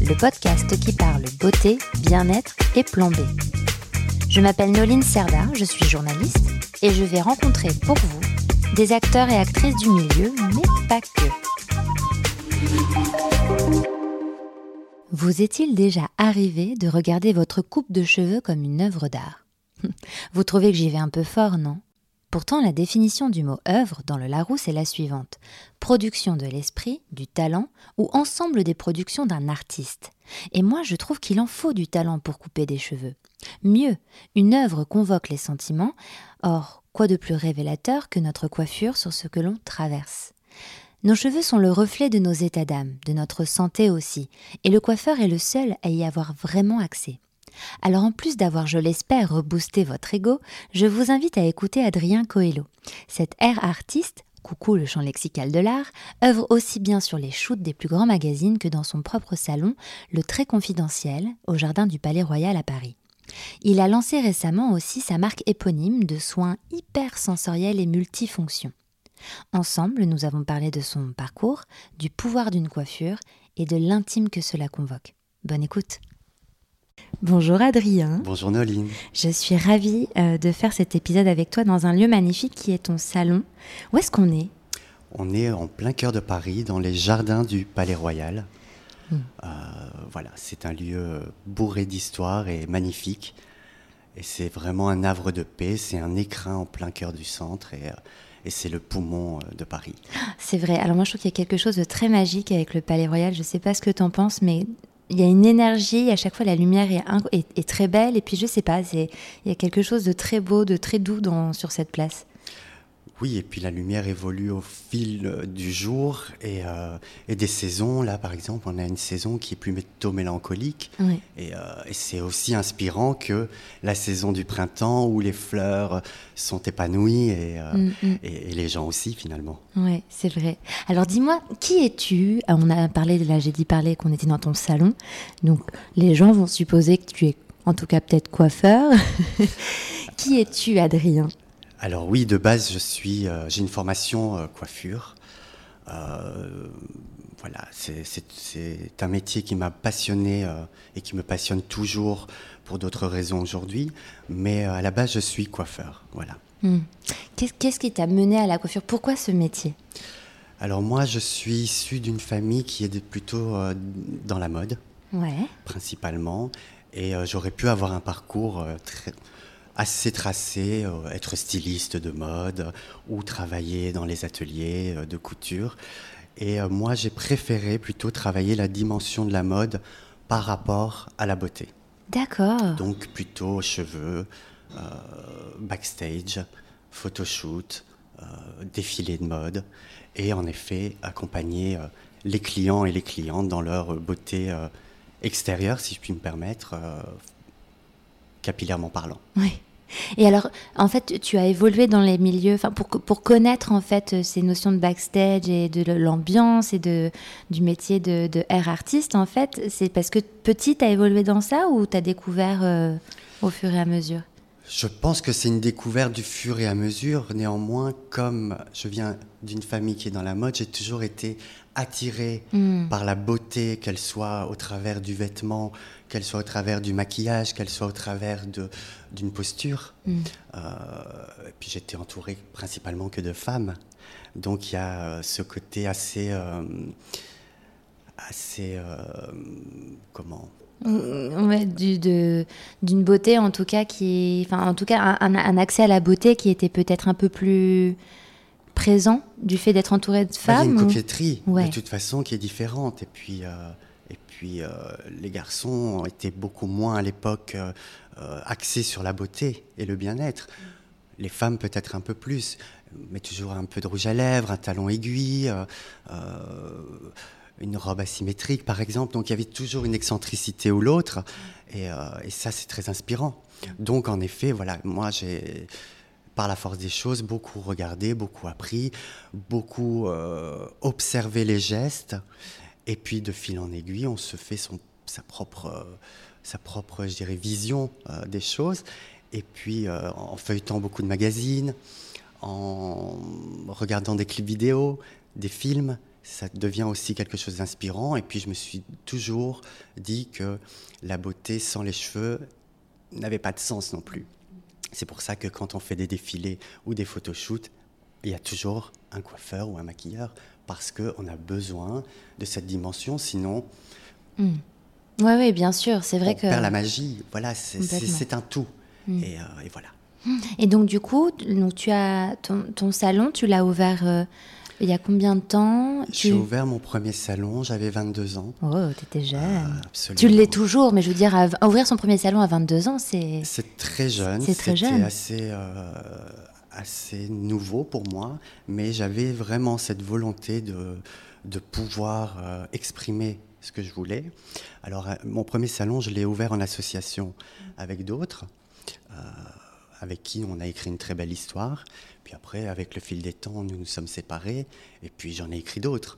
le podcast qui parle beauté, bien-être et plan B. Je m'appelle Noline Serda, je suis journaliste et je vais rencontrer pour vous des acteurs et actrices du milieu, mais pas que. Vous est-il déjà arrivé de regarder votre coupe de cheveux comme une œuvre d'art? Vous trouvez que j'y vais un peu fort, non? Pourtant, la définition du mot œuvre dans le Larousse est la suivante production de l'esprit, du talent ou ensemble des productions d'un artiste. Et moi, je trouve qu'il en faut du talent pour couper des cheveux. Mieux, une œuvre convoque les sentiments. Or, quoi de plus révélateur que notre coiffure sur ce que l'on traverse? Nos cheveux sont le reflet de nos états d'âme, de notre santé aussi, et le coiffeur est le seul à y avoir vraiment accès. Alors en plus d'avoir, je l'espère, reboosté votre ego, je vous invite à écouter Adrien Coelho. Cet air artiste, coucou le champ lexical de l'art, œuvre aussi bien sur les shoots des plus grands magazines que dans son propre salon, le très confidentiel, au jardin du Palais Royal à Paris. Il a lancé récemment aussi sa marque éponyme de soins hyper sensoriels et multifonctions. Ensemble, nous avons parlé de son parcours, du pouvoir d'une coiffure et de l'intime que cela convoque. Bonne écoute. Bonjour Adrien. Bonjour Noline. Je suis ravie euh, de faire cet épisode avec toi dans un lieu magnifique qui est ton salon. Où est-ce qu'on est? On est en plein cœur de Paris, dans les jardins du Palais Royal. Hmm. Euh, voilà, c'est un lieu bourré d'histoire et magnifique. Et c'est vraiment un havre de paix, c'est un écrin en plein cœur du centre. Et, euh, et c'est le poumon de Paris. C'est vrai. Alors moi, je trouve qu'il y a quelque chose de très magique avec le Palais Royal. Je ne sais pas ce que tu en penses, mais il y a une énergie, à chaque fois la lumière est, très belle, et puis je sais pas, il y a quelque chose de très beau, de très doux sur cette place. Oui, et puis la lumière évolue au fil euh, du jour euh, et, des saisons. Là, par exemple, on a une saison qui est plutôt mélancolique. Euh, et, c'est aussi inspirant que la saison du printemps où les fleurs sont épanouies et, mm, mm. les gens aussi, finalement. Oui, c'est vrai. Alors dis-moi, qui es-tu? On a parlé, là j'ai dit parler qu'on était dans ton salon. Donc les gens vont supposer que tu es en tout cas peut-être coiffeur. qui es-tu, Adrien? Alors oui, de base, je suis, euh, j'ai une formation euh, coiffure. Euh, voilà, c'est un métier qui m'a passionné et qui me passionne toujours pour d'autres raisons aujourd'hui. Mais à la base, je suis coiffeur. Voilà. Hmm. Qu'est-ce qui t'a mené à la coiffure? Pourquoi ce métier? Alors moi, je suis issu d'une famille qui est plutôt dans la mode, ouais. principalement. Et j'aurais pu avoir un parcours très assez tracé, euh, être styliste de mode ou travailler dans les ateliers euh, de couture. Et euh, moi, j'ai préféré plutôt travailler la dimension de la mode par rapport à la beauté. D'accord. Donc plutôt cheveux, backstage, photoshoot, défilé de mode. Et en effet, accompagner les clients et les clientes dans leur beauté extérieure, si je puis me permettre, capillairement parlant. Oui. Et alors, en fait, tu as évolué dans les milieux, enfin, pour, pour connaître en fait ces notions de backstage et de l'ambiance et de, du métier de, de air artiste, en fait, c'est parce que petit, tu as évolué dans ça ou tu as découvert euh, au fur et à mesure? Je pense que c'est une découverte du fur et à mesure. Néanmoins, comme je viens d'une famille qui est dans la mode, j'ai toujours été attirée hmm. par la beauté, qu'elle soit au travers du vêtement, qu'elle soit au travers du maquillage, qu'elle soit au travers d'une posture. Hmm. Euh, et puis j'étais entourée principalement que de femmes. Donc il y a euh, ce côté assez... Euh, assez... comment? Hmm, Ouais, d'une beauté en tout cas qui, enfin en tout cas un, un, accès à la beauté qui était peut-être un peu plus présent du fait d'être entouré de femmes. Il y a une coquetterie de toute façon qui est différente. Et puis, euh, et puis euh, les garçons étaient beaucoup moins à l'époque euh, axés sur la beauté et le bien-être. Les femmes peut-être un peu plus, mais toujours un peu de rouge à lèvres, un talon aiguille, une robe asymétrique, par exemple. Donc il y avait toujours une excentricité ou l'autre. Et, euh, ça, c'est très inspirant. Donc en effet, voilà, moi j'ai, par la force des choses, beaucoup regardé, beaucoup appris, beaucoup euh, observé les gestes. Et puis de fil en aiguille, on se fait son, sa propre, sa propre, je dirais, vision des choses. Et puis en feuilletant beaucoup de magazines, en regardant des clips vidéo, des films, ça devient aussi quelque chose d'inspirant. Et puis je me suis toujours dit que la beauté sans les cheveux n'avait pas de sens non plus. C'est pour ça que quand on fait des défilés ou des photoshoots, il y a toujours un coiffeur ou un maquilleur parce qu'on a besoin de cette dimension, sinon... Oui, hmm. oui, bien sûr, c'est vrai on que... perd la magie, voilà, c'est un tout. Hmm. Euh, et, voilà. Et donc du coup, donc, tu as ton, salon, tu l'as ouvert... Euh, il y a combien de temps J'ai ouvert mon premier salon, j'avais 22 ans. Oh, t'étais jeune. Euh, tu l'es toujours, mais je veux dire, ouvrir son premier salon à 22 ans, c'est... C'est très jeune. C'est très jeune. assez, euh, assez nouveau pour moi, mais j'avais vraiment cette volonté de, de pouvoir euh, exprimer ce que je voulais. Alors, mon premier salon, je l'ai ouvert en association avec d'autres avec qui on a écrit une très belle histoire. Puis après, avec le fil des temps, nous nous sommes séparés. Et puis j'en ai écrit d'autres.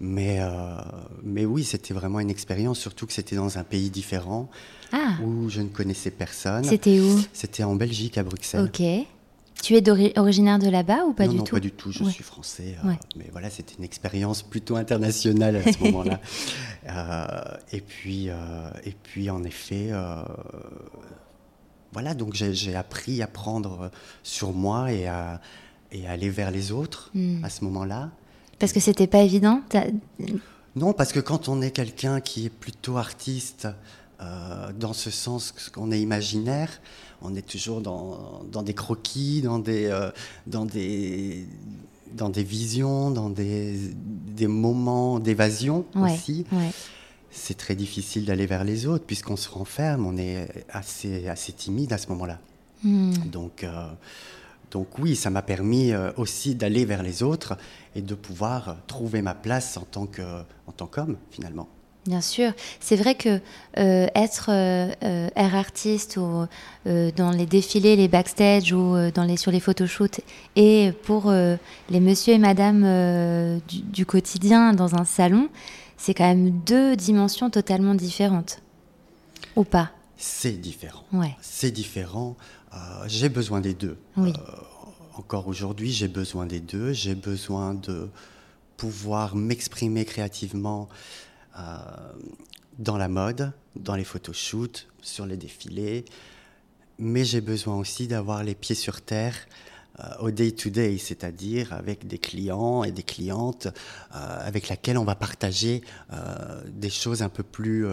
Mais, euh, mais oui, c'était vraiment une expérience, surtout que c'était dans un pays différent, ah. où je ne connaissais personne. C'était où? C'était en Belgique, à Bruxelles. Ok. Tu es originaire de là-bas ou pas du tout? Non, pas du tout. Je suis français. Euh, mais voilà, c'était une expérience plutôt internationale à ce moment-là. Euh, et, puis, et puis, en effet, voilà, donc j'ai appris à prendre sur moi et à, et aller vers les autres hmm. à ce moment-là. Parce que c'était pas évident Non, parce que quand on est quelqu'un qui est plutôt artiste, euh, dans ce sens qu'on est imaginaire, on est toujours dans, dans des croquis, dans des, euh, dans des, dans des visions, dans des, des moments d'évasion aussi c'est très difficile d'aller vers les autres puisqu'on se renferme, on est assez, assez timide à ce moment-là. Hmm. Donc, euh, donc oui, ça m'a permis euh, aussi d'aller vers les autres et de pouvoir trouver ma place en tant en tant qu'homme finalement. Bien sûr, c'est vrai que euh, être air artiste ou dans les défilés, les backstage ou dans les, sur les photoshoots et pour les monsieur et madame du, du, quotidien dans un salon, c'est quand même deux dimensions totalement différentes. Ou pas C'est différent. Ouais. C'est différent. Euh, j'ai besoin des deux. Oui. Euh, encore aujourd'hui, j'ai besoin des deux. J'ai besoin de pouvoir m'exprimer créativement euh, dans la mode, dans les photoshoots, sur les défilés. Mais j'ai besoin aussi d'avoir les pieds sur terre au day-to-day, c'est-à-dire avec des clients et des clientes euh, avec lesquels on va partager euh, des choses un peu plus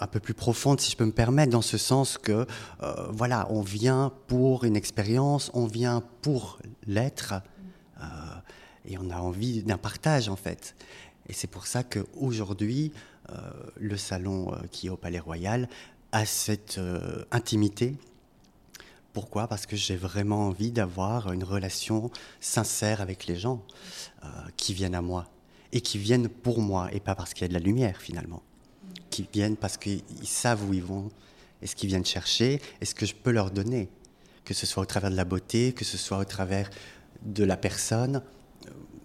un peu plus profonde, si je peux me permettre, dans ce sens que, voilà, on vient pour une expérience, on vient pour l'être, et on a envie d'un partage, en fait. Et c'est pour ça qu'aujourd'hui, le salon qui est au Palais Royal a cette intimité pourquoi? Parce que j'ai vraiment envie d'avoir une relation sincère avec les gens euh, qui viennent à moi et qui viennent pour moi et pas parce qu'il y a de la lumière finalement. Qui viennent parce qu'ils savent où ils vont et ce qu'ils viennent chercher et ce que je peux leur donner. Que ce soit au travers de la beauté, que ce soit au travers de la personne,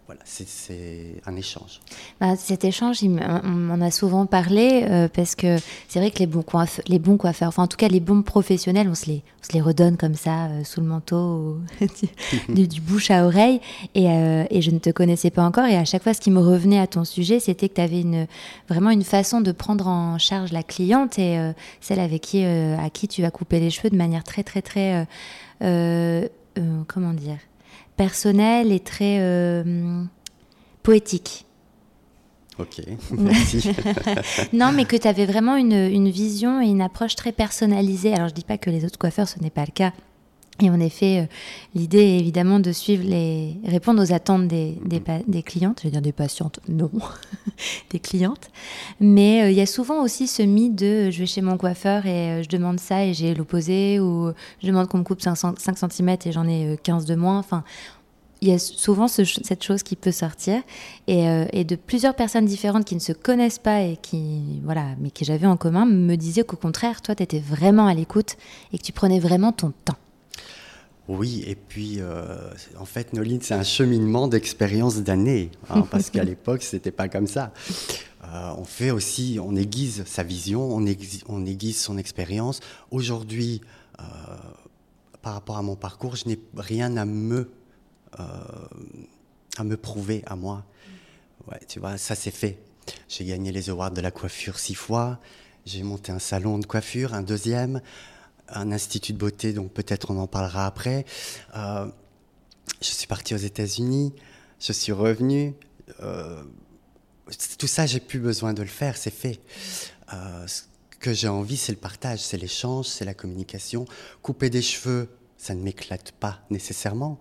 voilà, c'est un échange. Bah, cet échange, on m'en a souvent parlé euh, parce que c'est vrai que les bons, coiffeurs, les bons coiffeurs, enfin en tout cas les bons professionnels, on se les, on se les redonne comme ça euh, sous le manteau, du, bouche à oreille. Et, euh, et, je ne te connaissais pas encore. Et à chaque fois, ce qui me revenait à ton sujet, c'était que tu avais une, vraiment une façon de prendre en charge la cliente et celle avec qui, à qui tu vas couper les cheveux de manière très, très, très. comment dire personnel et très euh, poétique. Ok, merci. non, mais que tu avais vraiment une, une, vision et une approche très personnalisée. Alors, je dis pas que les autres coiffeurs, ce n'est pas le cas. Et en effet, euh, l'idée est évidemment de suivre les, répondre aux attentes des, des, clientes. Je vais dire des patientes, non, des clientes. Mais euh, il y a souvent aussi ce mythe de je vais chez mon coiffeur et je demande ça et j'ai l'opposé, ou je demande qu'on me coupe 5, 5 cm et j'en ai 15 de moins. Enfin, il y a souvent cette chose qui peut sortir euh, et, de plusieurs personnes différentes qui ne se connaissent pas et qui voilà mais que j'avais en commun me disaient qu'au contraire toi tu étais vraiment à l'écoute et que tu prenais vraiment ton temps. Oui, et puis euh, en fait, Noline, c'est un cheminement d'expérience d'années, hein, parce qu'à l'époque, c'était pas comme ça. Euh, on fait aussi, on aiguise sa vision, on aiguise, on aiguise son expérience. Aujourd'hui, par rapport à mon parcours, je n'ai rien à me euh, à me prouver à moi. Ouais, tu vois, ça c'est fait. J'ai gagné les awards de la coiffure six fois. J'ai monté un salon de coiffure, un deuxième, un institut de beauté, donc peut-être on en parlera après. Euh, je suis parti aux États-Unis, je suis revenu. Euh, tout ça, j'ai plus besoin de le faire, c'est fait. ce que j'ai envie, c'est le partage, c'est l'échange, c'est la communication. Couper des cheveux, ça ne m'éclate pas nécessairement.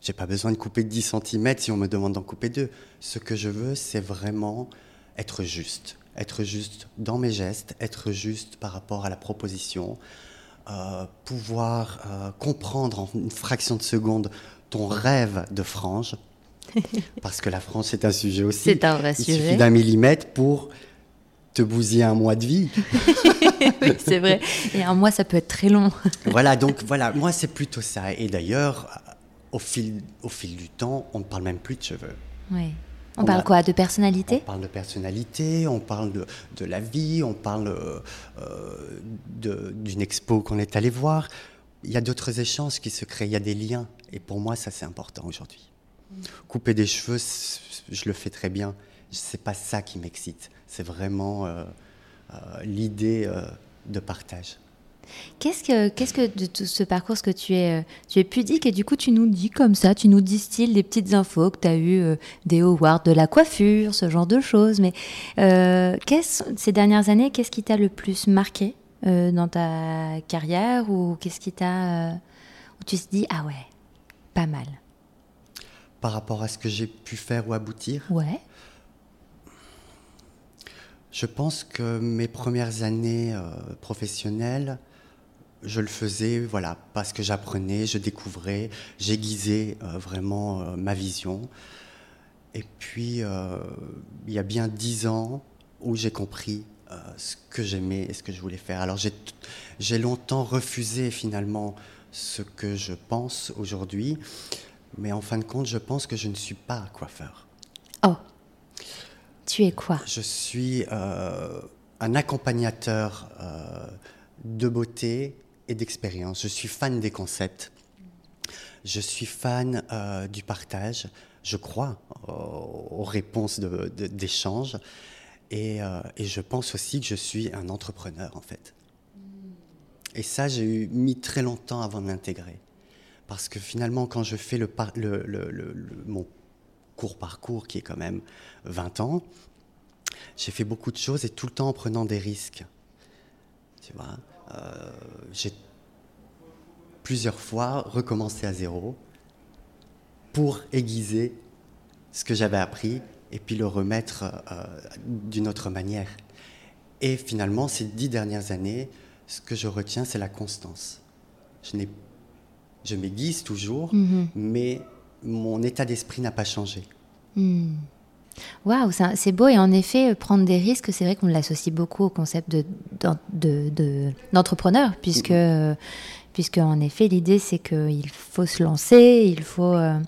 J'ai pas besoin de couper 10 cm si on me demande d'en couper deux. Ce que je veux, c'est vraiment être juste. Être juste dans mes gestes, être juste par rapport à la proposition, euh, pouvoir euh, comprendre en une fraction de seconde ton rêve de frange. Parce que la frange, c'est un sujet aussi. C'est un vrai sujet. Il suffit d'un millimètre pour te bousiller un mois de vie. oui, c'est vrai. Et un mois, ça peut être très long. voilà, donc voilà, moi, c'est plutôt ça. Et d'ailleurs, au fil, au fil du temps, on ne parle même plus de cheveux. Oui. On, parle quoi De personnalité On parle de personnalité, on parle de, de la vie, on parle euh, d'une expo qu'on est allé voir. Il y a d'autres échanges qui se créent, il y a des liens. Et pour moi, ça, c'est important aujourd'hui. Couper des cheveux, je le fais très bien. C'est pas ça qui m'excite. C'est vraiment euh, euh, l'idée de partage. Qu'est-ce que, qu'est-ce que de tout ce parcours, que tu es, euh, tu es pudique et du coup tu nous dis comme ça, tu nous distilles des petites infos que tu as eu euh, des awards de la coiffure, ce genre de choses. Mais euh, ces dernières années, qu'est-ce qui t'a le plus marqué dans ta carrière ou qu'est-ce qui t'a, où tu te dis ah ouais, pas mal? Par rapport à ce que j'ai pu faire ou aboutir? Ouais. Je pense que mes premières années professionnelles je le faisais voilà, parce que j'apprenais, je découvrais, j'aiguisais euh, vraiment euh, ma vision. Et puis, euh, il y a bien dix ans où j'ai compris ce que j'aimais et ce que je voulais faire. Alors, j'ai longtemps refusé finalement ce que je pense aujourd'hui, mais en fin de compte, je pense que je ne suis pas coiffeur. Oh, tu es quoi? Je suis un accompagnateur de beauté et d'expérience. Je suis fan des concepts. Je suis fan euh, du partage. Je crois aux, réponses d'échange. et, euh, et, je pense aussi que je suis un entrepreneur, en fait. Et ça, j'ai mis très longtemps avant de m'intégrer. Parce que finalement, quand je fais le, le, le, mon court parcours, qui est quand même 20 ans, j'ai fait beaucoup de choses et tout le temps en prenant des risques. Tu vois? J'ai plusieurs fois recommencé à zéro pour aiguiser ce que j'avais appris et puis le remettre euh, d'une autre manière. Et finalement, ces dix dernières années, ce que je retiens, c'est la constance. Je, je m'aiguise toujours, mm-hmm. mais mon état d'esprit n'a pas changé. Mm. Waouh, c'est beau et en effet, prendre des risques, c'est vrai qu'on l'associe beaucoup au concept d'entrepreneur, de, de, puisque, euh, puisque en effet, l'idée c'est qu'il faut se lancer, il faut euh,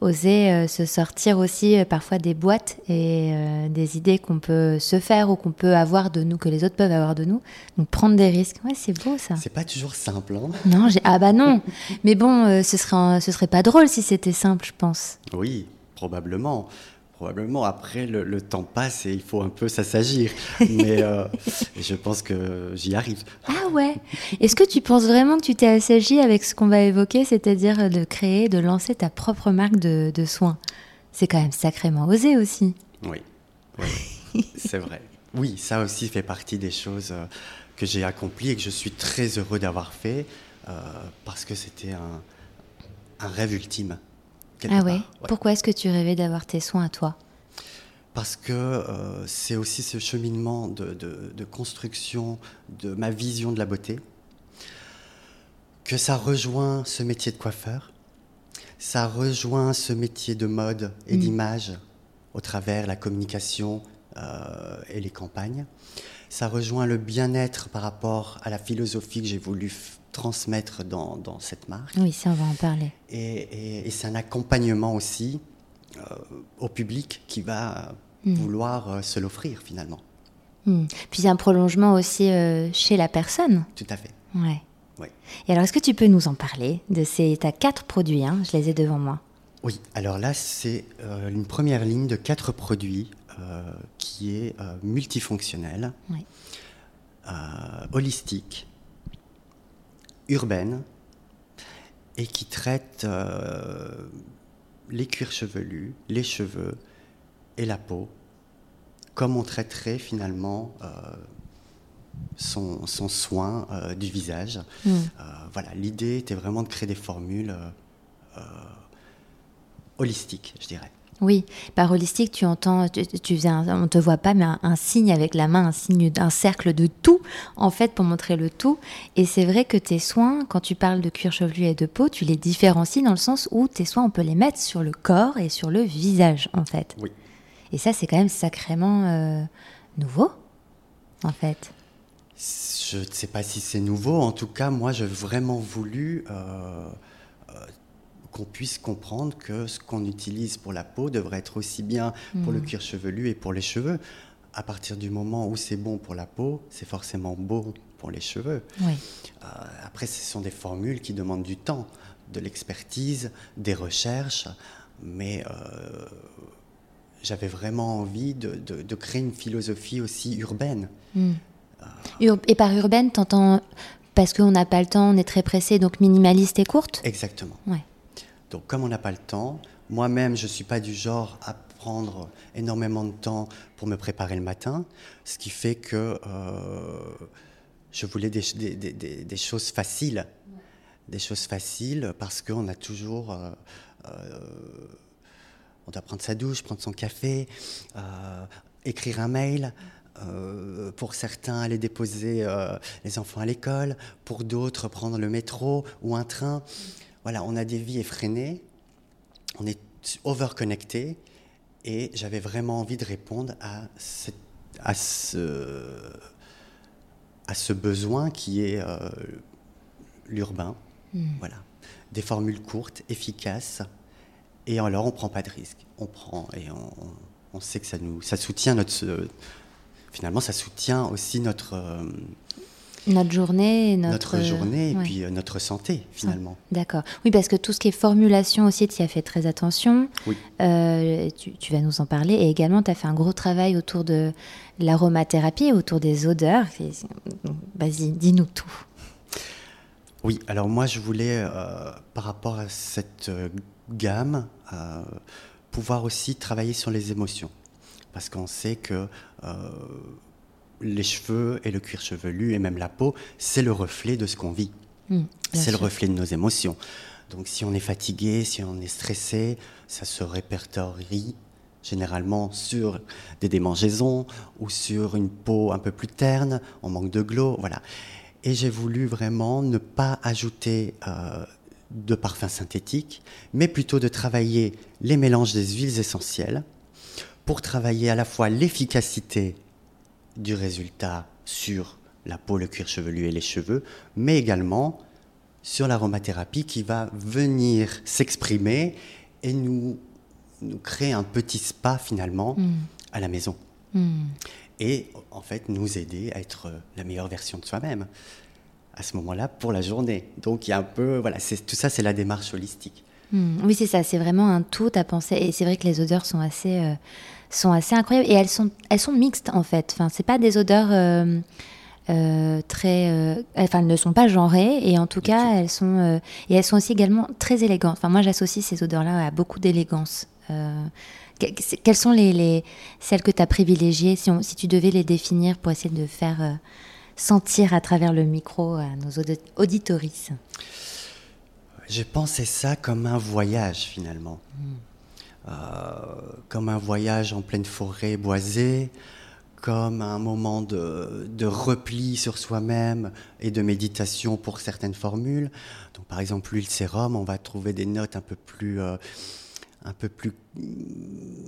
oser euh, se sortir aussi parfois des boîtes et des idées qu'on peut se faire ou qu'on peut avoir de nous, que les autres peuvent avoir de nous. Donc prendre des risques, ouais, c'est beau ça. C'est pas toujours simple. Hein non, ah bah non. Mais bon, ce serait, ce serait pas drôle si c'était simple, je pense. Oui, probablement probablement. Après, le, temps passe et il faut un peu s'assagir. Mais euh, je pense que j'y arrive. Ah ouais Est-ce que tu penses vraiment que tu t'es assagi avec ce qu'on va évoquer, c'est-à-dire de créer, de lancer ta propre marque de, soins? C'est quand même sacrément osé aussi. Oui, oui c'est vrai. Oui, ça aussi fait partie des choses euh, que j'ai accomplies et que je suis très heureux d'avoir fait euh, parce que c'était un rêve ultime. Ah ouais. Pourquoi est-ce que tu rêvais d'avoir tes soins à toi? Parce que euh, c'est aussi ce cheminement de, construction de ma vision de la beauté, que ça rejoint ce métier de coiffeur. Ça rejoint ce métier de mode et Mm. d'image au travers la communication euh, et les campagnes. Ça rejoint le bien-être par rapport à la philosophie que j'ai voulu transmettre dans, dans cette marque. Oui, ça, on va en parler. Et, et- et c'est un accompagnement aussi euh, au public qui va Mm. vouloir euh, se l'offrir finalement. Hmm. Puis c'est un prolongement aussi euh, chez la personne. Tout à fait. Ouais. Oui. Et alors, est-ce que tu peux nous en parler de ces t'as quatre produits hein, Je les ai devant moi. Oui, alors là, c'est une première ligne de quatre produits qui est euh, multifonctionnelle, Oui. euh, holistique, urbaine et qui traite euh, les cuirs chevelus, les cheveux et la peau, comme on traiterait finalement euh, son, son soin euh, du visage. Euh, voilà, l'idée était vraiment de créer des formules euh, euh, holistiques, je dirais. Oui, par holistique, tu entends, tu, tu faisais un- on te voit pas, mais un, un signe avec la main, un signe d'un cercle de tout, en fait, pour montrer le tout. Et c'est vrai que tes soins, quand tu parles de cuir chevelu et de peau, tu les différencies dans le sens où tes soins, on peut les mettre sur le corps et sur le visage, en fait. Oui. Et ça, c'est quand même sacrément euh, nouveau, en fait. Je ne sais pas si c'est nouveau. En tout cas, moi, j'ai vraiment voulu euh, qu'on puisse comprendre que ce qu'on utilise pour la peau devrait être aussi bien pour le cuir chevelu et pour les cheveux. À partir du moment où c'est bon pour la peau, c'est forcément bon pour les cheveux. Oui. Euh, après, ce sont des formules qui demandent du temps, de l'expertise, des recherches, mais euh, j'avais vraiment envie de, de- de créer une philosophie aussi urbaine. Ur- et par urbaine, t'entends parce qu'on n'a pas le temps, on est très pressé, donc minimaliste et courte? Exactement. Ouais. Donc, comme on n'a pas le temps, moi-même, je ne suis pas du genre à prendre énormément de temps pour me préparer le matin, ce qui fait que euh, je voulais des, choses faciles. Des choses faciles parce qu'on a toujours. euh, euh, on doit prendre sa douche, prendre son café, écrire un mail. pour certains, aller déposer les enfants à l'école. Pour d'autres, prendre le métro ou un train. Voilà, on a des vies effrénées. On est overconnecté. Et j'avais vraiment envie de répondre à, cette- à, ce, à ce besoin qui est euh, l'urbain. Voilà. Des formules courtes, efficaces. Et alors, on ne prend pas de risques. On prend et on, on sait que ça nous ça soutient notre. finalement, ça soutient aussi notre, euh, Notre journée, notre, notre, journée et ouais. puis euh, notre santé, finalement. D'accord. Oui, parce que tout ce qui est formulation aussi, tu y as fait très attention. Oui. Euh, tu, tu vas nous en parler. Et également, tu as fait un gros travail autour de l'aromathérapie, autour des odeurs. Vas-y, dis-nous tout. Oui, alors moi je voulais, euh, par rapport à cette gamme, euh, pouvoir aussi travailler sur les émotions. Parce qu'on sait que les cheveux et le cuir chevelu et même la peau, c'est le reflet de ce qu'on vit. Bien C'est le reflet de nos émotions. Donc si on est fatigué, si on est stressé, ça se répertorie généralement sur des démangeaisons ou sur une peau un peu plus terne, on manque de glow, voilà. Et j'ai voulu vraiment ne pas ajouter euh, de parfums synthétiques, mais plutôt de travailler les mélanges des huiles essentielles pour travailler à la fois l'efficacité du résultat sur la peau, le cuir chevelu et les cheveux, mais également sur l'aromathérapie qui va venir s'exprimer et nous, nous créer un petit spa finalement à la maison. Hmm. Et en fait nous aider à être la meilleure version de soi-même à ce moment-là pour la journée. Donc il y a un peu, voilà, tout ça c'est la démarche holistique. Hmm, Oui, c'est ça, c'est vraiment un tout à penser. Et c'est vrai que les odeurs sont assez, euh, sont assez incroyables. Et elles sont, elles sont mixtes, en fait. Enfin, c'est pas des odeurs euh, euh, très. euh, enfin, elles ne sont pas genrées. Et en tout cas, elles sont. et elles sont aussi également très élégantes. Enfin, moi, j'associe ces odeurs-là à beaucoup d'élégance. Que- que- quelles sont les, les- celles que tu as privilégiées, si, on- si tu devais les définir pour essayer de faire sentir à travers le micro à nos audi- auditorices J'ai pensé ça comme un voyage finalement. Euh, comme un voyage en pleine forêt boisée, comme un moment de, repli sur soi-même et de méditation pour certaines formules. Donc, par exemple, l'huile sérum, on va trouver des notes un peu plus, euh,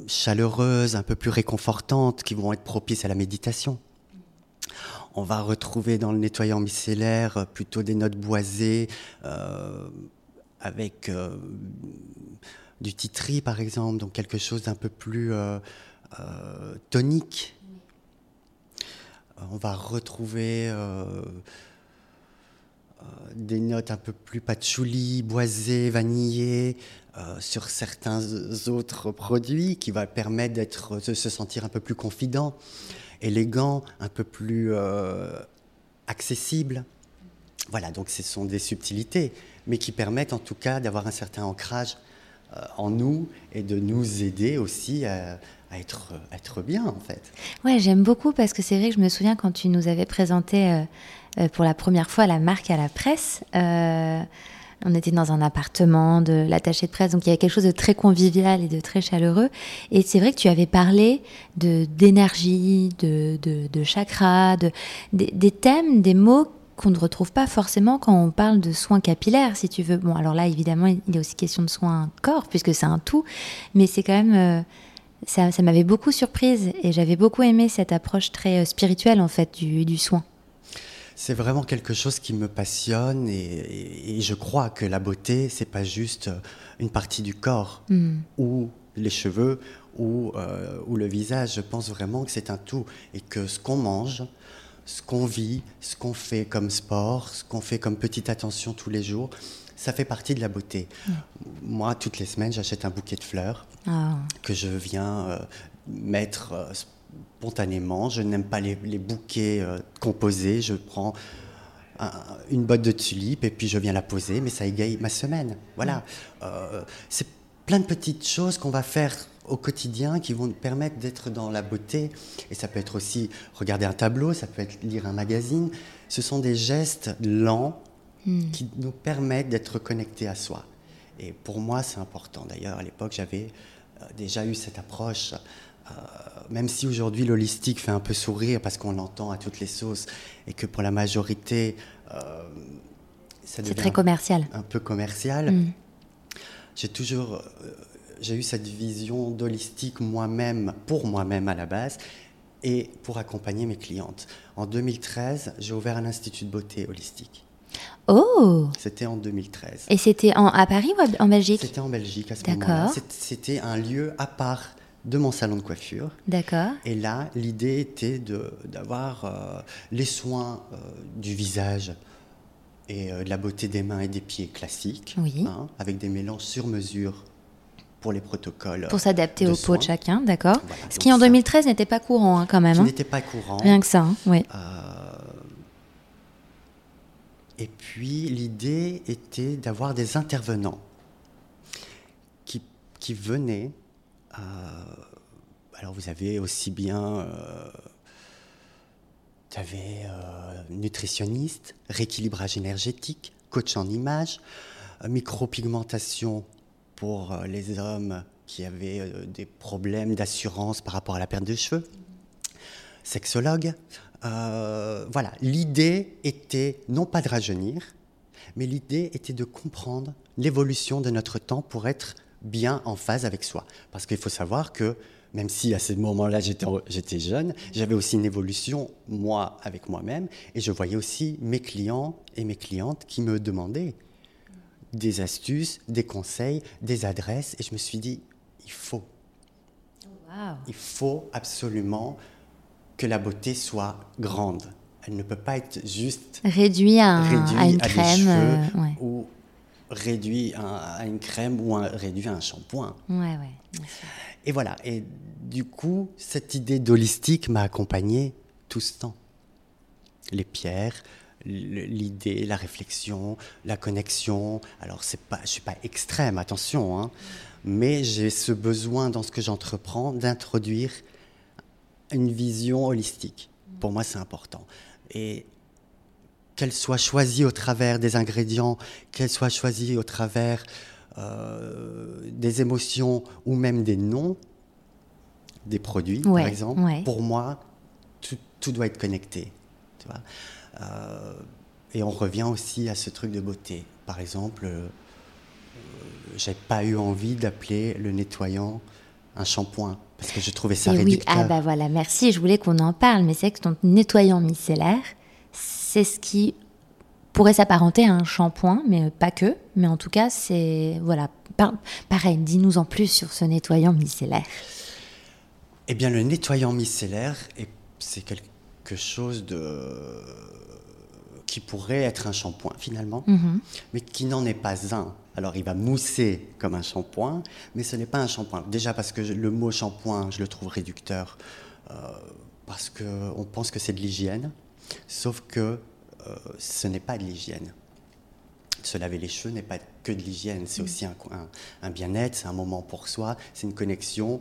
chaleureuses, un peu plus réconfortantes, qui vont être propices à la méditation. On va retrouver dans le nettoyant micellaire plutôt des notes boisées, euh, avec euh, du titri par exemple, donc quelque chose d'un peu plus euh, tonique. On va retrouver des notes un peu plus patchouli, boisées, vanillées sur certains autres produits qui va permettre d'être, de se sentir un peu plus confident élégant, un peu plus euh, accessible. Voilà, donc ce sont des subtilités, mais qui permettent en tout cas d'avoir un certain ancrage euh, en nous et de nous aider aussi à, être, être bien en fait. Ouais, j'aime beaucoup parce que c'est vrai que je me souviens quand tu nous avais présenté euh, pour la première fois la marque à la presse. On était dans un appartement de l'attaché de presse, donc il y avait quelque chose de très convivial et de très chaleureux. Et c'est vrai que tu avais parlé de d'énergie, de, de, de de, des, thèmes, des mots qu'on ne retrouve pas forcément quand on parle de soins capillaires, si tu veux. Bon, alors là, évidemment, il est aussi question de soins corps, puisque c'est un tout, mais c'est quand même... Euh, ça, ça m'avait beaucoup surprise et j'avais beaucoup aimé cette approche très euh, spirituelle, en fait, du, du soin. C'est vraiment quelque chose qui me passionne et, je crois que la beauté, c'est pas juste une partie du corps mm. ou les cheveux ou, euh, ou le visage. Je pense vraiment que c'est un tout et que ce qu'on mange, ce qu'on vit, ce qu'on fait comme sport, ce qu'on fait comme petite attention tous les jours, ça fait partie de la beauté. Mm. Moi, toutes les semaines, j'achète un bouquet de fleurs ah. que je viens euh, mettre euh, spontanément. Je n'aime pas les, bouquets euh, composés. Je prends une botte de tulipes et puis je viens la poser, mais ça égaye ma semaine. Voilà. Euh, c'est plein de petites choses qu'on va faire au quotidien qui vont nous permettre d'être dans la beauté. Et ça peut être aussi regarder un tableau, ça peut être lire un magazine. Ce sont des gestes lents hmm. qui nous permettent d'être connectés à soi. Et pour moi, c'est important. D'ailleurs, à l'époque, j'avais euh, déjà eu cette approche euh, même si aujourd'hui l'holistique fait un peu sourire parce qu'on l'entend à toutes les sauces et que pour la majorité, euh, c'est très commercial. Un peu commercial. Mm. J'ai toujours, j'ai eu cette vision d'holistique moi-même, pour moi-même à la base, et pour accompagner mes clientes. En 2013, j'ai ouvert un institut de beauté holistique. Oh C'était en 2013. Et c'était à Paris ou en Belgique? C'était en Belgique à ce moment-là. C'était un lieu à part de mon salon de coiffure. D'accord. Et là, l'idée était d'avoir euh, les soins euh, du visage et euh, de la beauté des mains et des pieds classiques, hein, avec des mélanges sur mesure pour les protocoles. Pour s'adapter aux peaux de chacun, d'accord. Ce qui en 2013 n'était pas courant hein, quand même. Hein. n'était pas courant. Rien que ça, hein, oui. et puis l'idée était d'avoir des intervenants qui, qui venaient euh, alors vous avez aussi bien euh, vous avez euh, nutritionniste, rééquilibrage énergétique, coach en image, micropigmentation pour les hommes qui avaient des problèmes d'assurance par rapport à la perte de cheveux, sexologue. voilà, l'idée était non pas de rajeunir, mais l'idée était de comprendre l'évolution de notre temps pour être bien en phase avec soi. Parce qu'il faut savoir que même si à ce moment-là j'étais jeune, j'avais aussi une évolution, moi, avec moi-même, et je voyais aussi mes clients et mes clientes qui me demandaient des astuces, des conseils, des adresses, et je me suis dit, il faut. Il faut absolument que la beauté soit grande. Elle ne peut pas être juste réduite à, une crème euh, ou réduit à, une crème ou un, réduit à un shampoing. Ouais, ouais, Et voilà. Et du coup, cette idée d'holistique m'a accompagné tout ce temps. Les pierres, l'idée, la réflexion, la connexion. Alors, c'est pas, je suis pas extrême, attention, hein, mais j'ai ce besoin dans ce que j'entreprends d'introduire une vision holistique. Pour moi, c'est important. Et qu'elle soit choisie au travers des ingrédients, qu'elle soit choisie au travers euh, des émotions ou même des noms des produits, par exemple, pour moi, tout, doit être connecté. Tu vois et on revient aussi à ce truc de beauté. Par exemple, j'ai pas eu envie d'appeler le nettoyant un shampoing parce que je trouvais ça et réducteur. Oui, ah bah voilà, merci. Je voulais qu'on en parle, mais c'est que ton nettoyant micellaire, c'est ce qui pourrait s'apparenter à un shampoing, mais pas que. Mais en tout cas, c'est voilà. pareil, dis-nous en plus sur ce nettoyant micellaire. Eh bien, le nettoyant micellaire, c'est quelque chose de qui pourrait être un shampoing finalement, mhm. mais qui n'en est pas un. Alors il va mousser comme un shampoing, mais ce n'est pas un shampoing. Déjà parce que le mot shampoing, je le trouve réducteur, euh, parce qu'on pense que c'est de l'hygiène, sauf que euh, ce n'est pas de l'hygiène. Se laver les cheveux n'est pas que de l'hygiène, c'est mm. aussi un, bien-être, c'est un moment pour soi, c'est une connexion.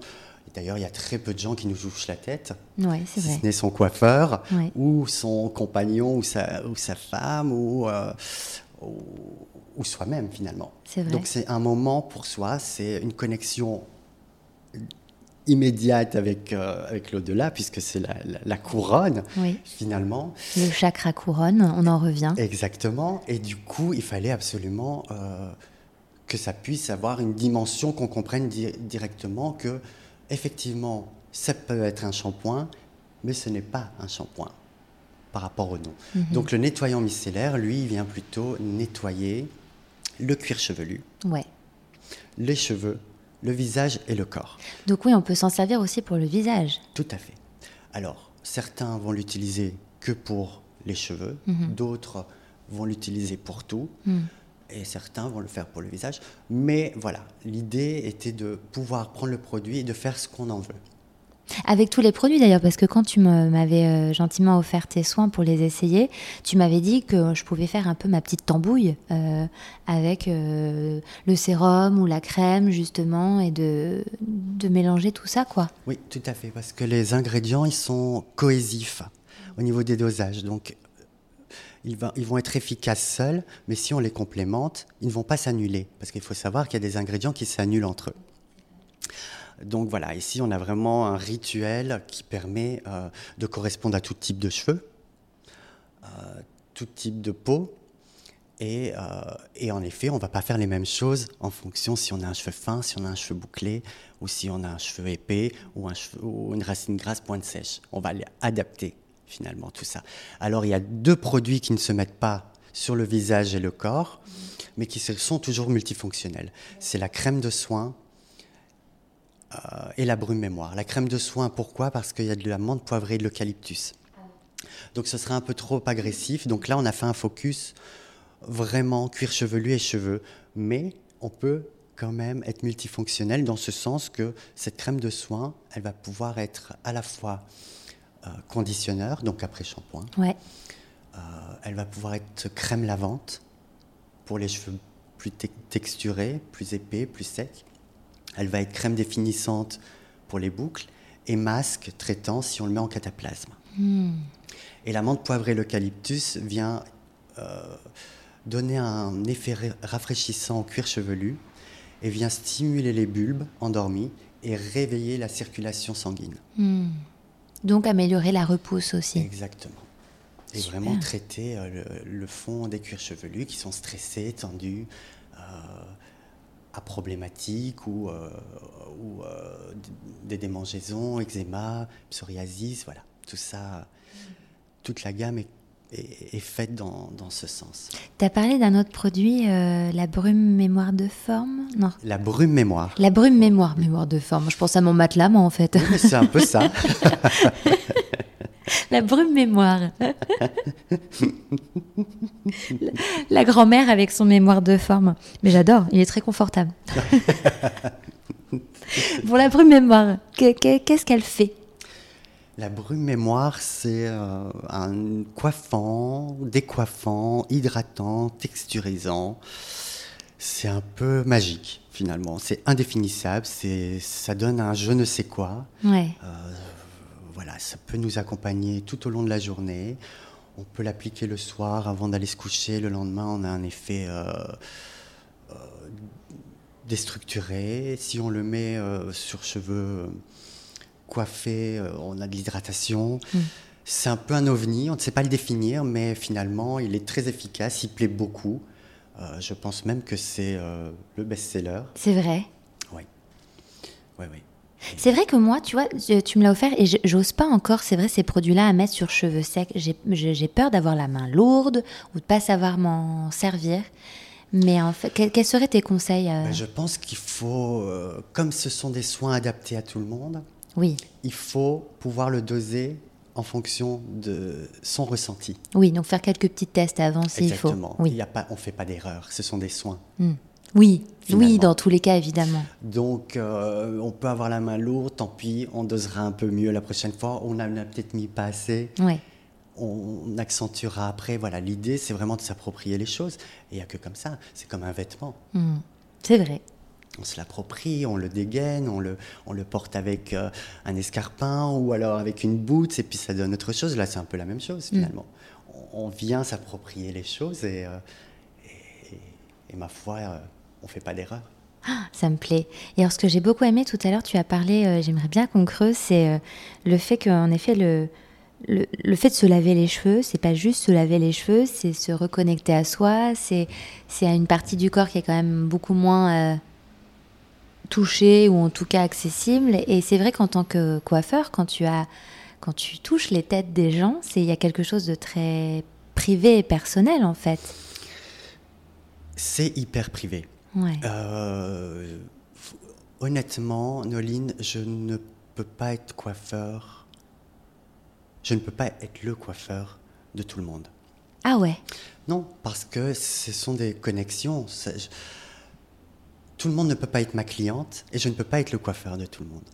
D'ailleurs, il y a très peu de gens qui nous touchent la tête. Ouais, si ce n'est son coiffeur, ou son compagnon, ou sa, ou sa femme, ou, euh, ou soi-même finalement. Donc c'est un moment pour soi, c'est une connexion immédiate avec, euh, avec l'au-delà, puisque c'est la, couronne, finalement. Le chakra couronne, on en revient. Exactement. Et du coup, il fallait absolument euh, que ça puisse avoir une dimension qu'on comprenne directement que, effectivement, ça peut être un shampoing, mais ce n'est pas un shampoing par rapport au nom. Mhm. Donc le nettoyant micellaire, lui, il vient plutôt nettoyer le cuir chevelu, ouais. les cheveux, le visage et le corps. Donc oui, on peut s'en servir aussi pour le visage. Tout à fait. Alors, certains vont l'utiliser que pour les cheveux, mhm. d'autres vont l'utiliser pour tout, mhm. Et certains vont le faire pour le visage. Mais voilà, l'idée était de pouvoir prendre le produit et de faire ce qu'on en veut. Avec tous les produits d'ailleurs, parce que quand tu m'avais euh, gentiment offert tes soins pour les essayer, tu m'avais dit que je pouvais faire un peu ma petite tambouille euh, avec euh, le sérum ou la crème justement et de, de mélanger tout ça quoi. Oui, tout à fait, parce que les ingrédients ils sont cohésifs au niveau des dosages, donc ils, vont être efficaces seuls, mais si on les complémente, ils ne vont pas s'annuler, parce qu'il faut savoir qu'il y a des ingrédients qui s'annulent entre eux. Donc voilà, ici on a vraiment un rituel qui permet euh, de correspondre à tout type de cheveux, euh, tout type de peau. Et, euh, en effet, on ne va pas faire les mêmes choses en fonction si on a un cheveu fin, si on a un cheveu bouclé, ou si on a un cheveu épais, ou, ou une racine grasse pointe sèche. On va adapter finalement tout ça. Alors il y a deux produits qui ne se mettent pas sur le visage et le corps, mais qui sont toujours multifonctionnels. C'est la crème de soin euh, et la brume mémoire. La crème de soin, pourquoi? Parce qu'il y a de la menthe poivrée et de l'eucalyptus. Donc ce serait un peu trop agressif. Donc là, on a fait un focus vraiment cuir chevelu et cheveux. Mais on peut quand même être multifonctionnel dans ce sens que cette crème de soin, elle va pouvoir être à la fois conditionneur, donc après shampoing. Ouais. Euh, elle va pouvoir être crème lavante pour les cheveux plus texturés, plus épais, plus secs. Elle va être crème définissante pour les boucles et masque traitant si on le met en cataplasme. Hmm. Et la menthe poivrée et l'eucalyptus vient euh, donner un effet rafraîchissant au cuir chevelu et vient stimuler les bulbes endormis et réveiller la circulation sanguine. Hmm. Donc améliorer la repousse aussi. Exactement. Et vraiment traiter euh, le, fond des cuirs chevelus qui sont stressés, tendus, euh, à problématiques ou, euh, ou euh, des démangeaisons, eczéma, psoriasis, voilà. Tout ça, toute la gamme est, est, faite dans, dans, ce sens. Tu as parlé d'un autre produit, euh, la brume mémoire de forme? Non. La brume mémoire. La brume mémoire, mémoire de forme. Je pense à mon matelas, moi, en fait. c'est un peu ça. la brume mémoire. la, grand-mère avec son mémoire de forme. Mais j'adore, il est très confortable. Pour la brume mémoire, qu'est-ce qu'elle fait? La brume mémoire, c'est euh, un coiffant, décoiffant, hydratant, texturisant. C'est un peu magique finalement. C'est indéfinissable. C'est, ça donne un je ne sais quoi. Ouais. Euh, voilà, ça peut nous accompagner tout au long de la journée. On peut l'appliquer le soir avant d'aller se coucher. Le lendemain, on a un effet euh, déstructuré. Si on le met sur cheveux coiffés, on a de l'hydratation. Mm. C'est un peu un ovni, on ne sait pas le définir, mais finalement, il est très efficace, il plaît beaucoup. Euh, je pense même que c'est euh, le best-seller. C'est vrai? Oui. Oui, oui. C'est vrai que moi, tu vois, tu me l'as offert et j'ose pas encore, c'est vrai, ces produits-là à mettre sur cheveux secs. J'ai peur d'avoir la main lourde ou de pas savoir m'en servir. Mais en fait, quels seraient tes conseils ben, Je pense qu'il faut, comme ce sont des soins adaptés à tout le monde, oui. il faut pouvoir le doser en fonction de son ressenti. Oui, donc faire quelques petits tests avant s'il faut. Exactement. Oui. Il a pas, on ne fait pas d'erreur, ce sont des soins. Hmm. Oui, oui, dans tous les cas, évidemment. Donc, euh, on peut avoir la main lourde, tant pis, on dosera un peu mieux la prochaine fois. On a, peut-être mis pas assez. Oui. On accentuera après. Voilà, l'idée, c'est vraiment de s'approprier les choses. Et il n'y a que comme ça. C'est comme un vêtement. Hmm. C'est vrai on se l'approprie, on le dégaine, on le, on le porte avec euh, un escarpin ou alors avec une boot, et puis ça donne autre chose. Là, c'est un peu la même chose mm. finalement. On, vient s'approprier les choses et, euh, et, ma foi, euh, on fait pas d'erreur. Ah, ça me plaît. Et alors, ce que j'ai beaucoup aimé tout à l'heure, tu as parlé, j'aimerais bien qu'on creuse, c'est le fait qu'en effet, le, le, le, fait de se laver les cheveux, c'est pas juste se laver les cheveux, c'est se reconnecter à soi, c'est à une partie du corps qui est quand même beaucoup moins touché ou en tout cas accessible. Et c'est vrai qu'en tant que coiffeur, quand tu as, quand tu touches les têtes des gens, c'est il y a quelque chose de très privé et personnel en fait. C'est hyper privé. Euh, honnêtement, Noline, je ne peux pas être coiffeur. Je ne peux pas être le coiffeur de tout le monde. Ah ouais? Non, parce que ce sont des connexions tout le monde ne peut pas être ma cliente et je ne peux pas être le coiffeur de tout le monde.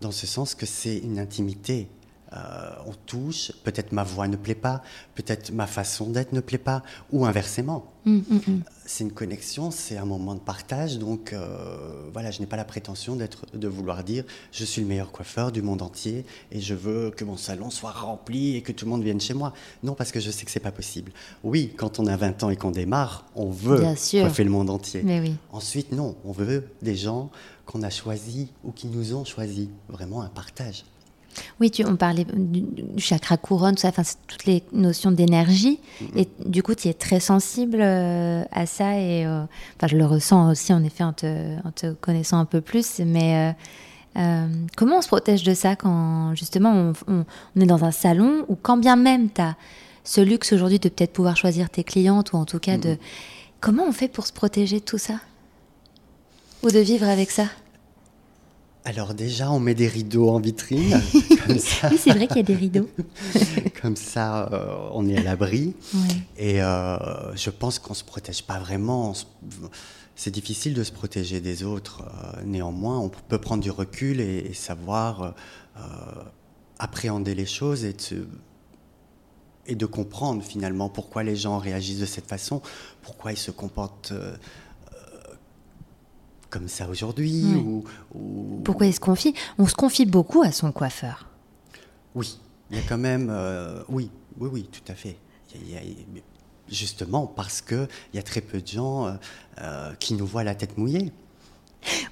Dans ce sens que c'est une intimité euh, on touche, peut-être ma voix ne plaît pas, peut-être ma façon d'être ne plaît pas, ou inversement. Mm, mm, mm. C'est une connexion, c'est un moment de partage, donc euh, voilà, je n'ai pas la prétention d'être, de vouloir dire je suis le meilleur coiffeur du monde entier et je veux que mon salon soit rempli et que tout le monde vienne chez moi. Non, parce que je sais que c'est pas possible. Oui, quand on a 20 ans et qu'on démarre, on veut coiffer le monde entier. Mais oui. Ensuite, non, on veut des gens qu'on a choisis ou qui nous ont choisis. Vraiment un partage. Oui, tu, on parlait du, chakra couronne, tout ça, enfin, toutes les notions d'énergie. Mm-hmm. Et du coup, tu es très sensible euh, à ça. Et euh, enfin, je le ressens aussi, en effet, en te, connaissant un peu plus. Mais euh, comment on se protège de ça quand, justement, on, est dans un salon ou quand bien même tu as ce luxe aujourd'hui de peut-être pouvoir choisir tes clientes ou en tout cas de. Mm-hmm. Comment on fait pour se protéger de tout ça? Ou de vivre avec ça? Alors déjà, on met des rideaux en vitrine. oui, c'est vrai qu'il y a des rideaux. comme ça, euh, on est à l'abri. Et euh, je pense qu'on ne se protège pas vraiment. C'est difficile de se protéger des autres. Euh, néanmoins, on peut prendre du recul et, savoir appréhender les choses et et de comprendre finalement pourquoi les gens réagissent de cette façon, pourquoi ils se comportent comme ça aujourd'hui ou, Pourquoi il se confie? On se confie beaucoup à son coiffeur. Oui, il y a quand même... Euh, oui, oui, oui, tout à fait. justement parce qu'il y a très peu de gens euh, euh, qui nous voient la tête mouillée.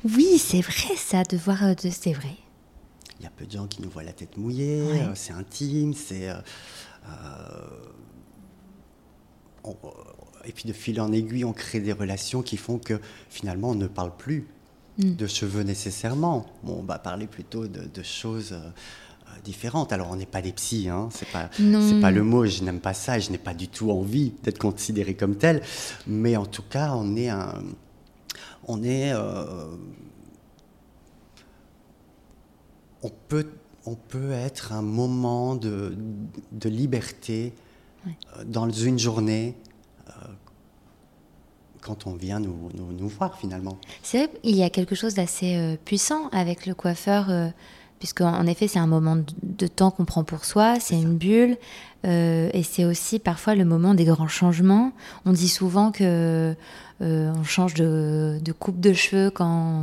Oui, c'est vrai ça, de voir... De, c'est vrai. Il y a peu de gens qui nous voient la tête mouillée, c'est intime, c'est et puis de fil en aiguille, on crée des relations qui font que finalement on ne parle plus mm. de cheveux nécessairement. on va parler plutôt de, choses euh, différentes. Alors on n'est pas des psys, hein, c'est pas c'est pas le mot. Je n'aime pas ça, je n'ai pas du tout envie d'être considéré comme tel. Mais en tout cas, on est un, on est, euh, on peut on peut être un moment de, de liberté euh, dans une journée quand on vient nous, nous, voir finalement. C'est vrai qu'il y a quelque chose d'assez euh, puissant avec le coiffeur, euh, puisque en effet c'est un moment de, temps qu'on prend pour soi, c'est une bulle, euh, et c'est aussi parfois le moment des grands changements. On dit souvent que on change de, coupe de cheveux quand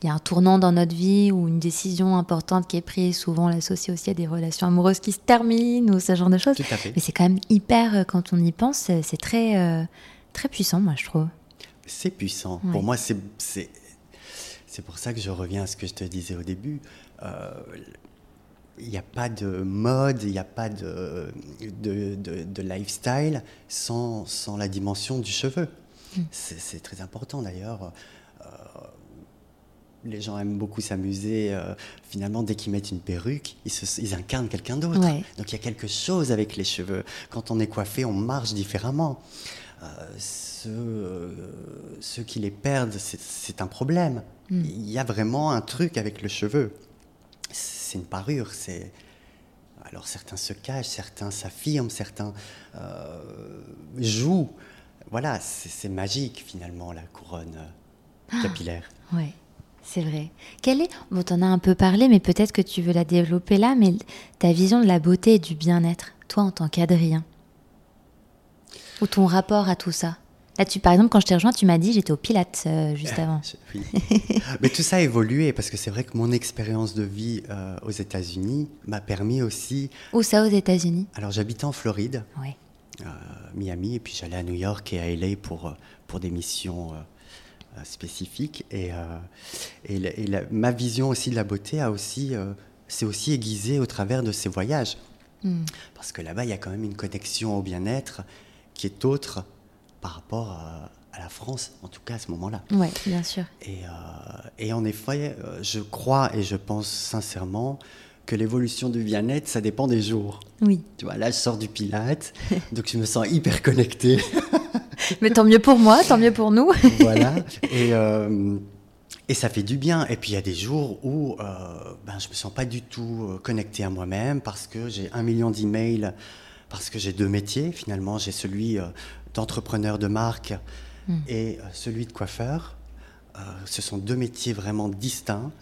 il y a un tournant dans notre vie ou une décision importante qui est prise, souvent l'associer aussi à des relations amoureuses qui se terminent ou ce genre de choses. Mais c'est quand même hyper, quand on y pense, c'est très, très puissant, moi je trouve. C'est puissant. Pour moi, c'est, c'est, pour ça que je reviens à ce que je te disais au début. Euh, il n'y a pas de mode, il n'y a pas de, de, lifestyle sans, sans, la dimension du cheveu. Mm. C'est très important d'ailleurs. Euh, les gens aiment beaucoup s'amuser. Euh, finalement, dès qu'ils mettent une perruque, ils, ils incarnent quelqu'un d'autre. Donc il y a quelque chose avec les cheveux. Quand on est coiffé, on marche différemment. Euh, ceux, ceux, qui les perdent, c'est un problème. Mm. Il y a vraiment un truc avec le cheveu c'est une parure. C'est alors certains se cachent, certains s'affirment, certains euh, jouent. Voilà, c'est magique finalement la couronne euh, ah, capillaire. oui, c'est vrai. Quelle est, bon, en as un peu parlé, mais peut-être que tu veux la développer là, mais ta vision de la beauté et du bien-être, toi en tant qu'Adrien, ou ton rapport à tout ça Là, tu, par exemple, quand je t'ai rejoint, tu m'as dit j'étais au Pilates euh, juste avant. oui. Mais tout ça a évolué parce que c'est vrai que mon expérience de vie euh, aux États-Unis m'a permis aussi. Où ça aux États-Unis Alors j'habitais en Floride. Euh, Miami, et puis j'allais à New York et à LA pour, pour des missions spécifiques. Et, et, ma vision aussi de la beauté a aussi, s'est aussi aiguisée au travers de ces voyages. Hmm. Parce que là-bas, il y a quand même une connexion au bien-être qui est autre par rapport à, la France, en tout cas à ce moment-là. Oui, bien sûr. Et, euh, et, en effet, euh, je crois et je pense sincèrement que l'évolution du bien-être, ça dépend des jours. Oui. Tu vois, là, je sors du Pilate, donc je me sens hyper connecté. Mais tant mieux pour moi, tant mieux pour nous. voilà. Et, euh, et ça fait du bien. Et puis il y a des jours où ben, je ne me sens pas du tout connecté à moi-même parce que j'ai un million d'emails, parce que j'ai deux métiers. Finalement, j'ai celui d'entrepreneur de marque hmm. et euh, celui de coiffeur. Euh, ce sont deux métiers vraiment distincts.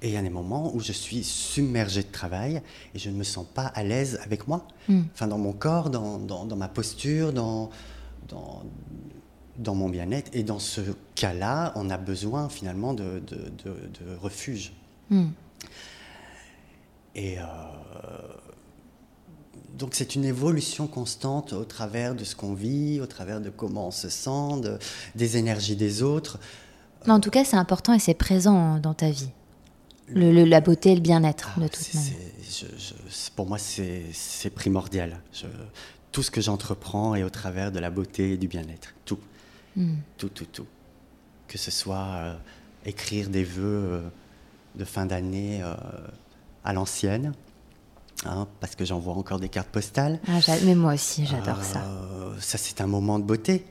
Et il y a des moments où je suis submergé de travail et je ne me sens pas à l'aise avec moi. Hmm. Enfin, dans mon corps, dans, dans, ma posture, dans, dans, dans mon bien-être. Et dans ce cas-là, on a besoin finalement de, de, de, refuge. Hmm. Et euh, donc c'est une évolution constante au travers de ce qu'on vit, au travers de comment on se sent, des énergies des autres. en tout cas, c'est important et c'est présent dans ta vie. Le, la beauté et le bien-être, ah, de toute manière. pour moi, c'est primordial. tout ce que j'entreprends est au travers de la beauté et du bien-être. Tout. Hmm. Tout, tout, tout. Que ce soit euh, écrire des vœux euh, de fin d'année euh, à l'ancienne, Hein, parce que j'envoie encore des cartes postales. Ah, mais moi aussi, j'adore ça. Euh, ça, c'est un moment de beauté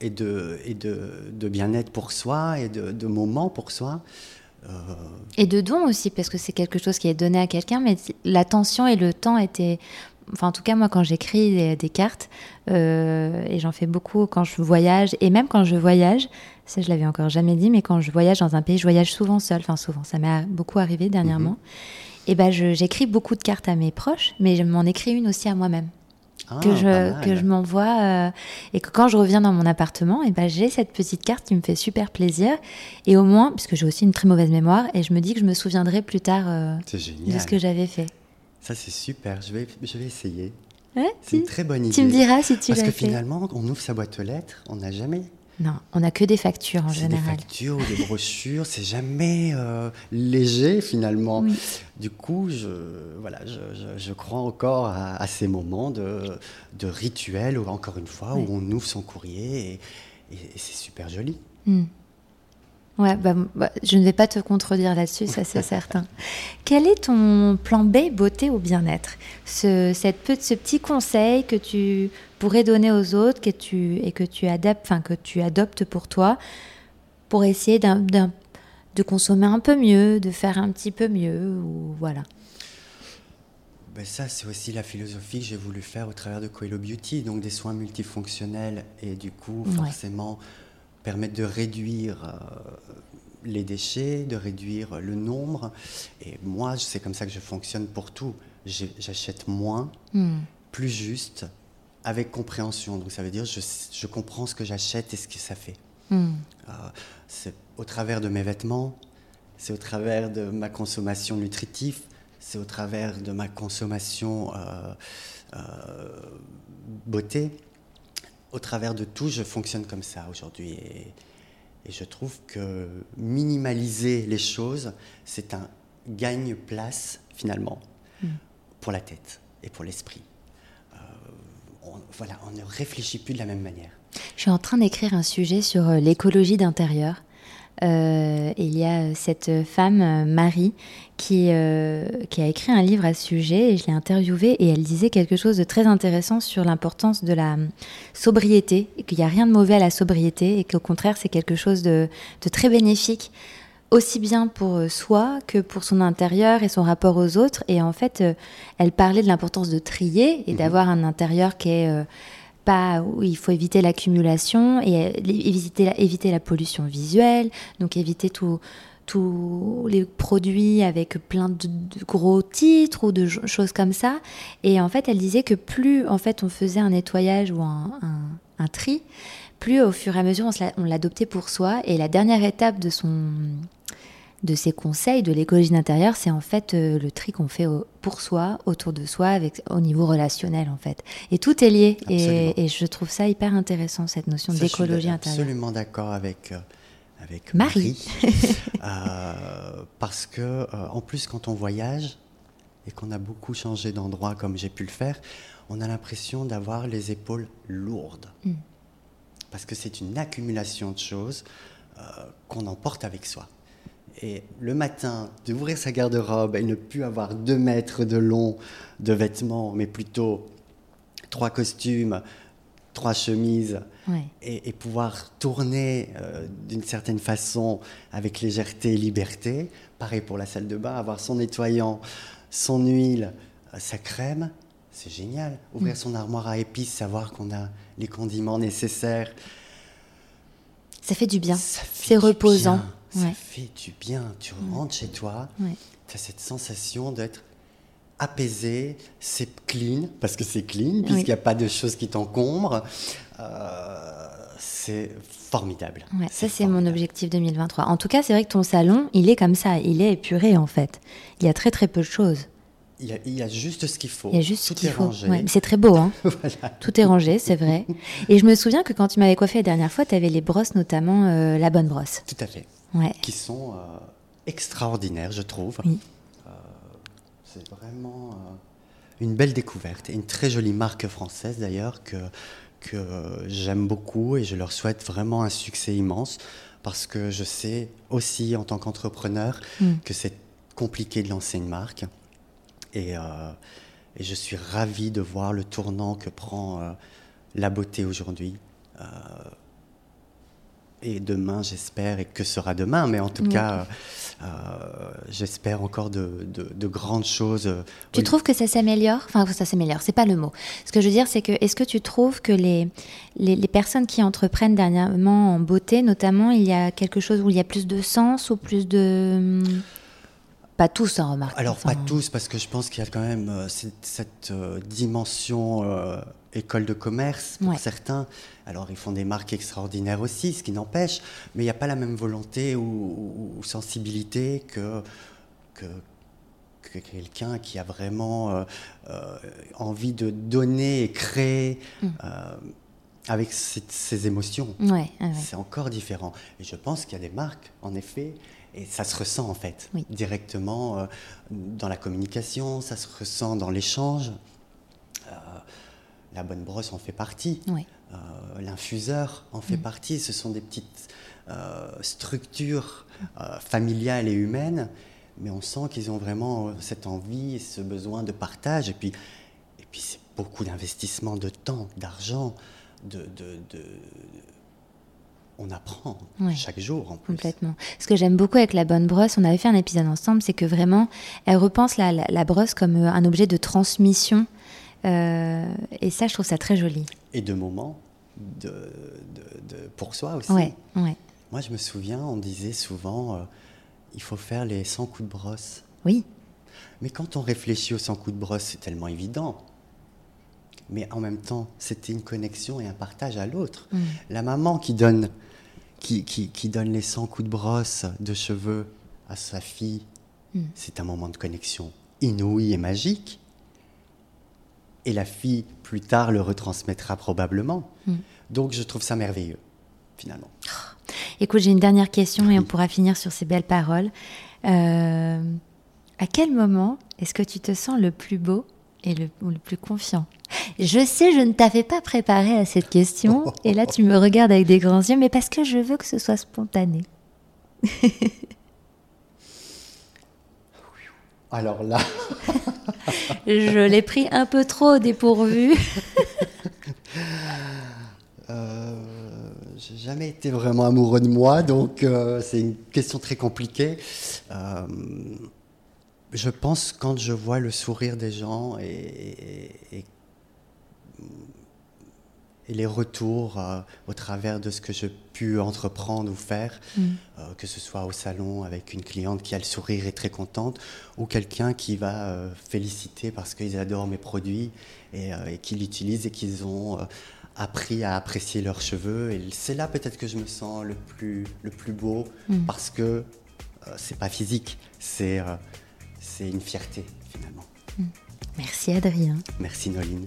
et de, et de, de bien-être pour soi et de, de moments pour soi. Euh, et de dons aussi, parce que c'est quelque chose qui est donné à quelqu'un, mais l'attention et le temps étaient. Enfin, en tout cas, moi, quand j'écris des, cartes, euh, et j'en fais beaucoup quand je voyage, et même quand je voyage, ça je l'avais encore jamais dit, mais quand je voyage dans un pays, je voyage souvent seul, enfin souvent, ça m'est beaucoup arrivé dernièrement. Mhm et ben j'écris beaucoup de cartes à mes proches, mais je m'en écris une aussi à moi-même. Ah, que je, que je m'envoie euh, et que quand je reviens dans mon appartement et ben j'ai cette petite carte qui me fait super plaisir. Et au moins puisque j'ai aussi une très mauvaise mémoire et je me dis que je me souviendrai plus tard euh, de ce que j'avais fait. Ça c'est super. Je vais je vais essayer. Ouais, c'est une très bonne idée tu me diras si tu parce que finalement on ouvre sa boîte aux lettres on n'a jamais non, on n'a que des factures en général. Des factures ou des brochures, c'est jamais euh, léger finalement. Du coup, je, voilà, je, crois encore à, ces moments de, de rituel, encore une fois, où on ouvre son courrier et, c'est super joli. Hmm. Ouais, bah, bah, je ne vais pas te contredire là-dessus, ça c'est certain. Quel est ton plan B beauté ou bien-être? Ce, cette, ce petit conseil que tu pourrais donner aux autres que tu, et que tu, adaptes, que tu adoptes pour toi pour essayer de consommer un peu mieux, de faire un petit peu mieux ou voilà. Ben ça, c'est aussi la philosophie que j'ai voulu faire au travers de Coelho Beauty, donc des soins multifonctionnels et du coup, forcément, permettre de réduire euh, les déchets, de réduire le nombre. Et moi, c'est comme ça que je fonctionne pour tout. J'achète moins, hmm. plus juste, avec compréhension. Donc ça veut dire je, je comprends ce que j'achète et ce que ça fait. Hmm. Euh, c'est au travers de mes vêtements, c'est au travers de ma consommation nutritive, c'est au travers de ma consommation euh, beauté au travers de tout, je fonctionne comme ça aujourd'hui. Et, je trouve que minimaliser les choses, c'est un gagne-place finalement, mm. pour la tête et pour l'esprit. Euh, voilà, on ne réfléchit plus de la même manière. Je suis en train d'écrire un sujet sur euh, l'écologie d'intérieur. Euh, il y a cette femme, Marie, qui, qui a écrit un livre à ce sujet et je l'ai interviewée et elle disait quelque chose de très intéressant sur l'importance de la sobriété et qu'il n'y a rien de mauvais à la sobriété et qu'au contraire c'est quelque chose de, de, très bénéfique aussi bien pour soi que pour son intérieur et son rapport aux autres. Et en fait, elle parlait de l'importance de trier et mhm. d'avoir un intérieur qui est il faut éviter l'accumulation et éviter la, éviter la pollution visuelle, donc éviter tous les produits avec plein de, gros titres ou de choses comme ça. Et en fait, elle disait que plus en fait on faisait un nettoyage ou un, un tri, plus au fur et à mesure on l'adoptait pour soi. Et la dernière étape de son de ces conseils de l'écologie d'intérieur, c'est en fait euh, le tri qu'on fait pour soi, autour de soi, avec, au niveau relationnel en fait. Et tout est lié. Et, je trouve ça hyper intéressant, cette notion d'écologie intérieure. absolument d'accord avec, euh, avec Marie. Euh, parce que, en plus, quand on voyage et qu'on a beaucoup changé d'endroit comme j'ai pu le faire, on a l'impression d'avoir les épaules lourdes. Mm. Parce que c'est une accumulation de choses qu'on emporte avec soi. Et le matin, d'ouvrir sa garde-robe et ne plus avoir deux mètres de long de vêtements, mais plutôt trois costumes, trois chemises, et, pouvoir tourner euh, d'une certaine façon avec légèreté et liberté. Pareil pour la salle de bain, avoir son nettoyant, son huile, euh, sa crème, c'est génial. Ouvrir mm. son armoire à épices, savoir qu'on a les condiments nécessaires. Ça fait du bien. C'est reposant ça fait du bien. Tu rentres chez toi, tu as cette sensation d'être apaisé, c'est clean, parce que c'est clean, puisqu'il n'y a pas de choses qui t'encombrent. Euh, c'est formidable. ça, c'est mon objectif 2023. En tout cas, c'est vrai que ton salon, il est comme ça, il est épuré en fait. Il y a très très peu de choses. Il y, a, juste ce qu'il faut. Il y a juste Tout ce qu'il faut. c'est très beau. Hein. Tout est rangé, c'est vrai. Et je me souviens que quand tu m'avais coiffé la dernière fois, tu avais les brosses, notamment euh, la bonne brosse. Tout à fait qui sont euh, extraordinaires, je trouve. Euh, c'est vraiment euh, une belle découverte et une très jolie marque française d'ailleurs que, que j'aime beaucoup et je leur souhaite vraiment un succès immense parce que je sais aussi en tant qu'entrepreneur mm. que c'est compliqué de lancer une marque et, et, je suis ravi de voir le tournant que prend la beauté aujourd'hui et demain, j'espère, et que sera demain, mais en tout cas, euh, j'espère encore de, de, grandes choses. Tu trouves que ça s'améliore? Enfin, ça s'améliore, c'est pas le mot. Ce que je veux dire, c'est que est-ce que tu trouves que les, les, les, personnes qui entreprennent dernièrement en beauté, notamment, il y a quelque chose où il y a plus de sens ou plus de. Pas tous, en hein, remarque. Alors, pas tous, parce que je pense qu'il y a quand même euh, cette, euh, dimension école de commerce pour certains. Alors ils font des marques extraordinaires aussi, ce qui n'empêche, mais il n'y a pas la même volonté ou, sensibilité que, que, quelqu'un qui a vraiment euh, euh, envie de donner et créer. Mm. Euh, avec ses, émotions. C'est encore différent. Et je pense qu'il y a des marques, en effet, et ça se ressent en fait, directement dans la communication, ça se ressent dans l'échange la bonne brosse en fait partie. L'infuseur en fait mm. partie. Ce sont des petites euh, structures euh, familiales et humaines, mais on sent qu'ils ont vraiment cette envie ce besoin de partage. Et puis, et puis c'est beaucoup d'investissement de temps, d'argent, de, on apprend chaque jour en plus. Complètement. Ce que j'aime beaucoup avec la bonne brosse, on avait fait un épisode ensemble, c'est que vraiment, elle repense la brosse comme un objet de transmission euh, et ça, je trouve ça très joli. Et de moments de, de, pour soi aussi. Ouais, ouais. Moi, je me souviens, on disait souvent, euh, il faut faire les 100 coups de brosse. Oui. Mais quand on réfléchit aux 100 coups de brosse, c'est tellement évident. Mais en même temps, c'était une connexion et un partage à l'autre. Mm. La maman qui donne, qui, qui, qui, donne les 100 coups de brosse de cheveux à sa fille, mm. c'est un moment de connexion inouï et magique et la fille plus tard le retransmettra probablement. Hmm. Donc je trouve ça merveilleux, finalement. Écoute, j'ai une dernière question et on pourra finir sur ces belles paroles. Euh, À quel moment est-ce que tu te sens le plus beau et le, le plus confiant? Je sais, je ne t'avais pas préparé à cette question, et là tu me regardes avec des grands yeux, mais parce que je veux que ce soit spontané. Alors là. je l'ai pris un peu trop dépourvu. euh, J'ai jamais été vraiment amoureux de moi, donc euh, c'est une question très compliquée. Euh, je pense quand je vois le sourire des gens et, et, et les retours euh, au travers de ce que j'ai pu entreprendre ou faire, mm. euh, que ce soit au salon avec une cliente qui a le sourire et très contente, ou quelqu'un qui va euh, féliciter parce qu'ils adorent mes produits et, et qu'ils l'utilisent et qu'ils ont appris à apprécier leurs cheveux. Et c'est là peut-être que je me sens le plus, le plus beau mm. parce que c'est pas physique, c'est c'est une fierté finalement. Mm. Merci Adrien. Merci Noline.